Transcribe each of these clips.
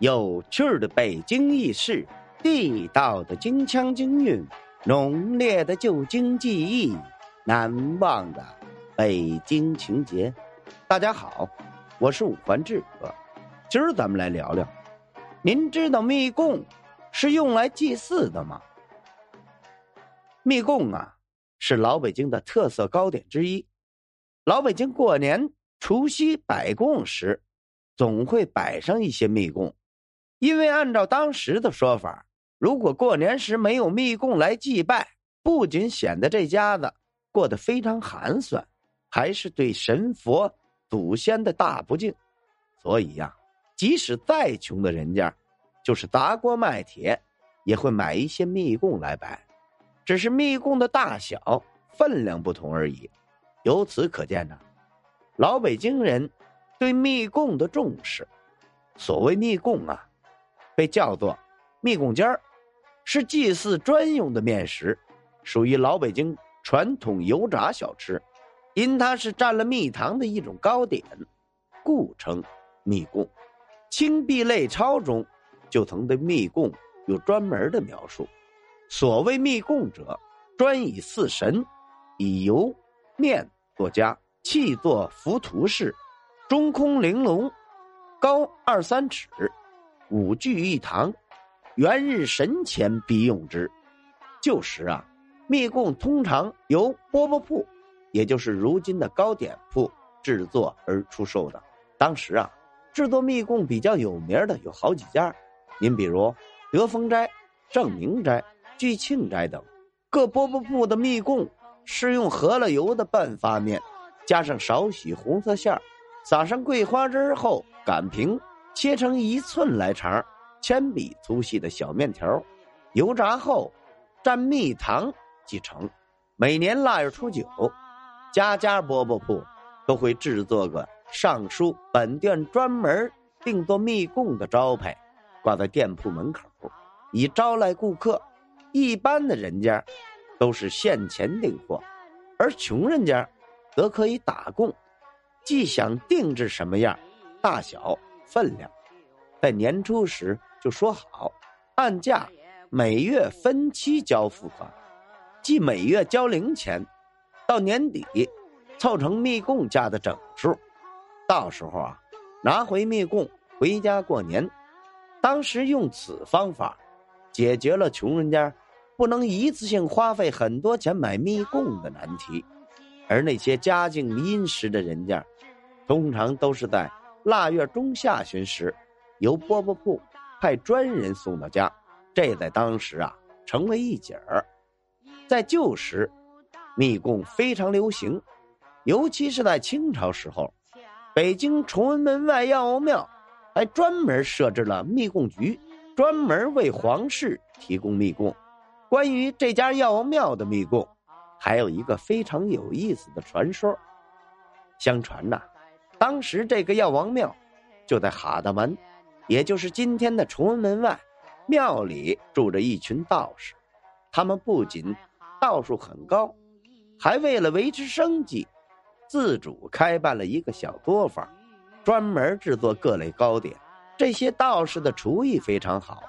有趣的北京轶事，地道的京腔京韵，浓烈的旧京记忆，难忘的北京情节。大家好，我是五环志哥，今儿咱们来聊聊。您知道密供是用来祭祀的吗？密供啊，是老北京的特色糕点之一。老北京过年除夕摆供时，总会摆上一些密供。因为按照当时的说法，如果过年时没有密供来祭拜，不仅显得这家子过得非常寒酸，还是对神佛祖先的大不敬。所以呀，即使再穷的人家，就是砸锅卖铁，也会买一些密供来摆，只是密供的大小、分量不同而已。由此可见呢，老北京人对密供的重视。所谓密供啊。被叫做密供尖儿，是祭祀专用的面食，属于老北京传统油炸小吃。因它是蘸了蜜糖的一种糕点，故称密供。《清壁类钞》中就曾对密供有专门的描述。所谓密供者，专以祀神，以油面作家，器作浮屠式，中空玲珑，高二三尺。五聚一堂，元日神前必用之。旧时啊，密供通常由饽饽铺，也就是如今的糕点铺制作而出售的。当时啊，制作密供比较有名的有好几家，您比如德丰斋、正明斋、聚庆斋等。各饽饽铺的密供是用和了油的半发面，加上少许红色馅儿，撒上桂花汁后擀平。切成一寸来长、铅笔粗细的小面条，油炸后蘸蜜糖即成。每年腊月初九，家家饽饽铺都会制作个上书“本店专门定做蜜供”的招牌，挂在店铺门口，以招来顾客。一般的人家都是现钱订货，而穷人家则可以打供，既想定制什么样、大小。分量，在年初时就说好，按价每月分期交付款，即每月交零钱，到年底凑成密供价的整数，到时候啊拿回密供回家过年。当时用此方法，解决了穷人家不能一次性花费很多钱买密供的难题，而那些家境殷实的人家，通常都是在。腊月中下旬时，由饽饽铺派专人送到家，这在当时啊成为一景儿。在旧时，密供非常流行，尤其是在清朝时候，北京崇文门外药王庙还专门设置了密供局，专门为皇室提供密供。关于这家药王庙的密供，还有一个非常有意思的传说。相传呐。当时这个药王庙就在哈达门，也就是今天的崇文门外。庙里住着一群道士，他们不仅道术很高，还为了维持生计，自主开办了一个小作坊，专门制作各类糕点。这些道士的厨艺非常好，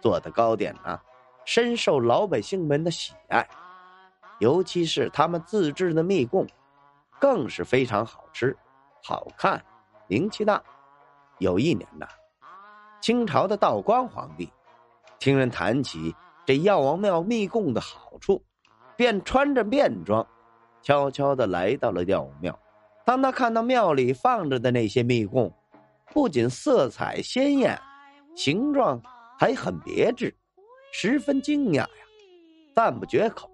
做的糕点呢，深受老百姓们的喜爱，尤其是他们自制的蜜供，更是非常好吃。好看，名气大。有一年呐，清朝的道光皇帝听人谈起这药王庙密供的好处，便穿着便装，悄悄的来到了药王庙。当他看到庙里放着的那些密供，不仅色彩鲜艳，形状还很别致，十分惊讶呀，赞不绝口。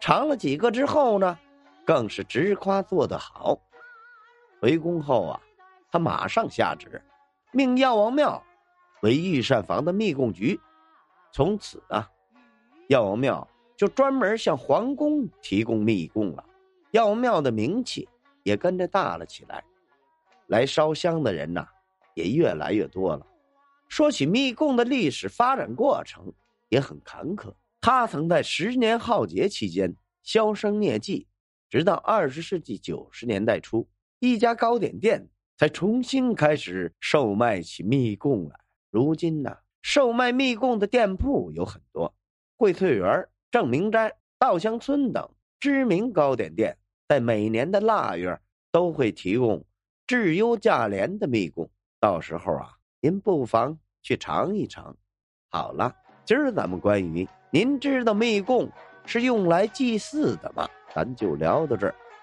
尝了几个之后呢，更是直夸做得好。回宫后啊，他马上下旨，命药王庙为御膳房的密供局。从此啊，药王庙就专门向皇宫提供密供了。药王庙的名气也跟着大了起来，来烧香的人呐也越来越多了。说起密供的历史发展过程，也很坎坷。它曾在十年浩劫期间销声匿迹，直到二十世纪九十年代初。一家糕点店才重新开始售卖起蜜供来。如今呢，售卖蜜供的店铺有很多，荟萃园、正明斋、稻香村等知名糕点店，在每年的腊月都会提供质优价廉的蜜供。到时候啊，您不妨去尝一尝。好了，今儿咱们关于您知道蜜供是用来祭祀的吗？咱就聊到这儿。